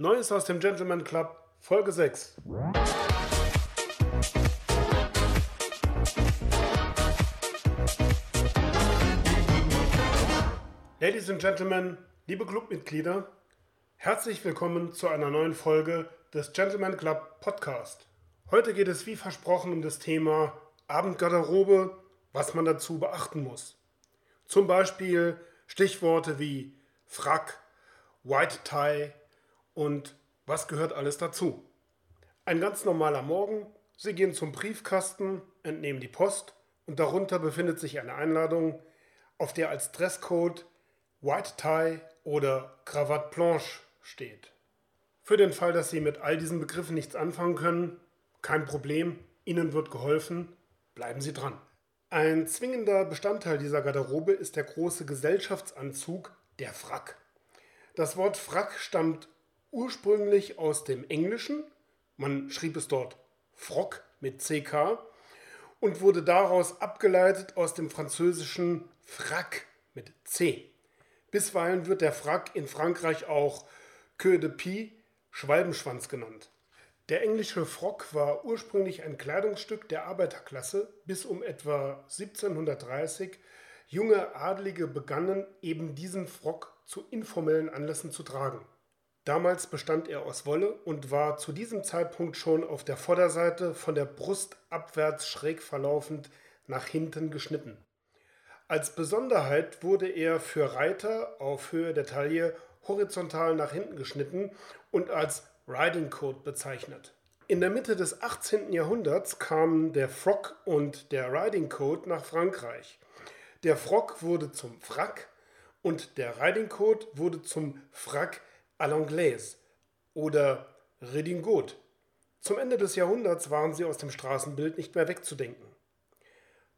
Neues aus dem Gentleman Club, Folge 6. Ladies and Gentlemen, liebe Clubmitglieder, herzlich willkommen zu einer neuen Folge des Gentleman Club Podcast. Heute geht es wie versprochen um das Thema Abendgarderobe, was man dazu beachten muss. Zum Beispiel Stichworte wie Frack, White Tie, und was gehört alles dazu? Ein ganz normaler Morgen. Sie gehen zum Briefkasten, entnehmen die Post und darunter befindet sich eine Einladung, auf der als Dresscode White Tie oder Cravate Blanche steht. Für den Fall, dass Sie mit all diesen Begriffen nichts anfangen können, kein Problem, Ihnen wird geholfen, bleiben Sie dran. Ein zwingender Bestandteil dieser Garderobe ist der große Gesellschaftsanzug, der Frack. Das Wort Frack stammt ursprünglich aus dem Englischen, man schrieb es dort Frock mit CK und wurde daraus abgeleitet aus dem französischen Frac mit C. Bisweilen wird der Frack in Frankreich auch Queue de Pie, Schwalbenschwanz genannt. Der englische Frock war ursprünglich ein Kleidungsstück der Arbeiterklasse, bis um etwa 1730 junge Adlige begannen, eben diesen Frock zu informellen Anlässen zu tragen. Damals bestand er aus Wolle und war zu diesem Zeitpunkt schon auf der Vorderseite von der Brust abwärts schräg verlaufend nach hinten geschnitten. Als Besonderheit wurde er für Reiter auf Höhe der Taille horizontal nach hinten geschnitten und als Riding Coat bezeichnet. In der Mitte des 18. Jahrhunderts kamen der Frock und der Riding Coat nach Frankreich. Der Frock wurde zum Frack und der Riding Coat wurde zum Frack à l'anglaise oder Redingot. Zum Ende des Jahrhunderts waren sie aus dem Straßenbild nicht mehr wegzudenken.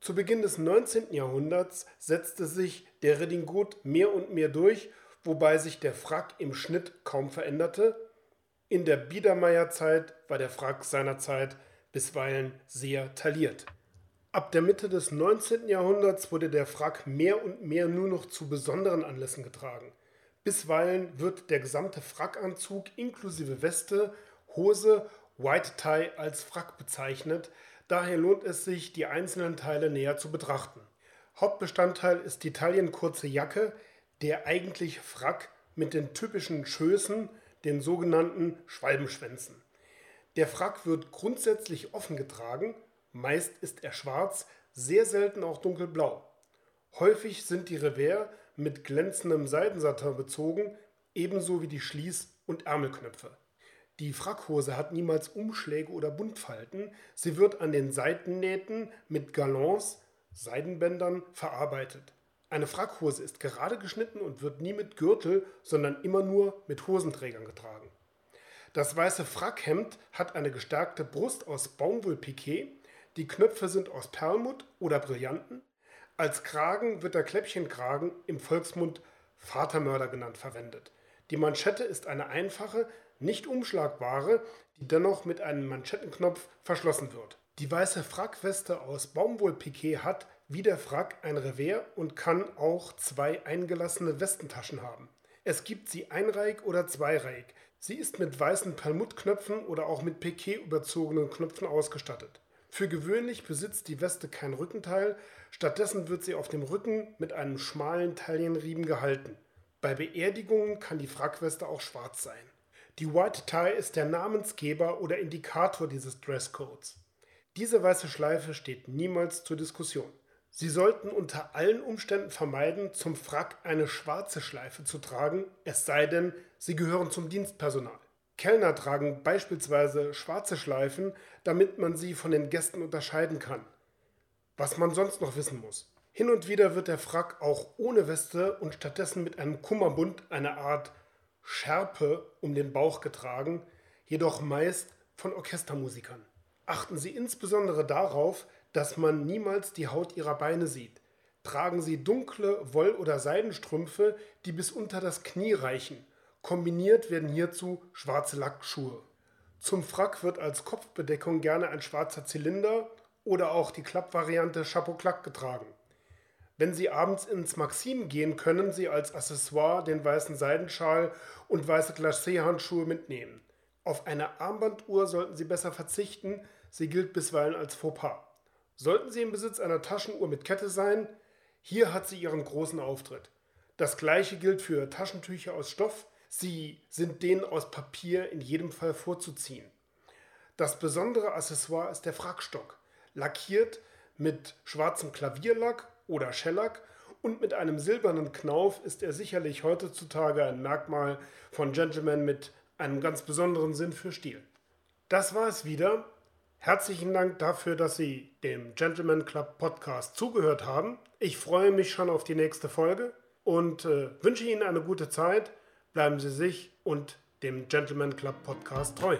Zu Beginn des 19. Jahrhunderts setzte sich der Redingot mehr und mehr durch, wobei sich der Frack im Schnitt kaum veränderte. In der Biedermeierzeit war der Frack seinerzeit bisweilen sehr tailliert. Ab der Mitte des 19. Jahrhunderts wurde der Frack mehr und mehr nur noch zu besonderen Anlässen getragen. Bisweilen wird der gesamte Frackanzug inklusive Weste, Hose, White Tie als Frack bezeichnet, daher lohnt es sich, die einzelnen Teile näher zu betrachten. Hauptbestandteil ist die taillenkurze Jacke, der eigentliche Frack mit den typischen Schößen, den sogenannten Schwalbenschwänzen. Der Frack wird grundsätzlich offen getragen, meist ist er schwarz, sehr selten auch dunkelblau. Häufig sind die Revers mit glänzendem Seidensatin bezogen, ebenso wie die Schließ- und Ärmelknöpfe. Die Frackhose hat niemals Umschläge oder Buntfalten, sie wird an den Seitennähten mit Galons, Seidenbändern verarbeitet. Eine Frackhose ist gerade geschnitten und wird nie mit Gürtel, sondern immer nur mit Hosenträgern getragen. Das weiße Frackhemd hat eine gestärkte Brust aus Baumwollpiquet, die Knöpfe sind aus Perlmutt oder Brillanten, als Kragen wird der Kläppchenkragen im Volksmund Vatermörder genannt verwendet. Die Manschette ist eine einfache, nicht umschlagbare, die dennoch mit einem Manschettenknopf verschlossen wird. Die weiße Frackweste aus Baumwollpiquet hat, wie der Frack, ein Revers und kann auch zwei eingelassene Westentaschen haben. Es gibt sie einreihig oder zweireihig. Sie ist mit weißen Perlmuttknöpfen oder auch mit Piquet überzogenen Knöpfen ausgestattet. Für gewöhnlich besitzt die Weste kein Rückenteil, stattdessen wird sie auf dem Rücken mit einem schmalen Taillenriemen gehalten. Bei Beerdigungen kann die Frackweste auch schwarz sein. Die White Tie ist der Namensgeber oder Indikator dieses Dresscodes. Diese weiße Schleife steht niemals zur Diskussion. Sie sollten unter allen Umständen vermeiden, zum Frack eine schwarze Schleife zu tragen, es sei denn, sie gehören zum Dienstpersonal. Kellner tragen beispielsweise schwarze Schleifen, damit man sie von den Gästen unterscheiden kann. Was man sonst noch wissen muss. Hin und wieder wird der Frack auch ohne Weste und stattdessen mit einem Kummerbund, eine Art Schärpe, um den Bauch getragen, jedoch meist von Orchestermusikern. Achten Sie insbesondere darauf, dass man niemals die Haut Ihrer Beine sieht. Tragen Sie dunkle Woll- oder Seidenstrümpfe, die bis unter das Knie reichen. Kombiniert werden hierzu schwarze Lackschuhe. Zum Frack wird als Kopfbedeckung gerne ein schwarzer Zylinder oder auch die Klappvariante Chapeau Clac getragen. Wenn Sie abends ins Maxim gehen, können Sie als Accessoire den weißen Seidenschal und weiße Glacé-Handschuhe mitnehmen. Auf eine Armbanduhr sollten Sie besser verzichten, sie gilt bisweilen als Fauxpas. Sollten Sie im Besitz einer Taschenuhr mit Kette sein, hier hat sie ihren großen Auftritt. Das gleiche gilt für Taschentücher aus Stoff, sie sind denen aus Papier in jedem Fall vorzuziehen. Das besondere Accessoire ist der Frackstock, lackiert mit schwarzem Klavierlack oder Schellack und mit einem silbernen Knauf ist er sicherlich heutzutage ein Merkmal von Gentlemen mit einem ganz besonderen Sinn für Stil. Das war es wieder. Herzlichen Dank dafür, dass Sie dem Gentleman Club Podcast zugehört haben. Ich freue mich schon auf die nächste Folge und äh, wünsche Ihnen eine gute Zeit. Bleiben Sie sich und dem Gentleman Club Podcast treu.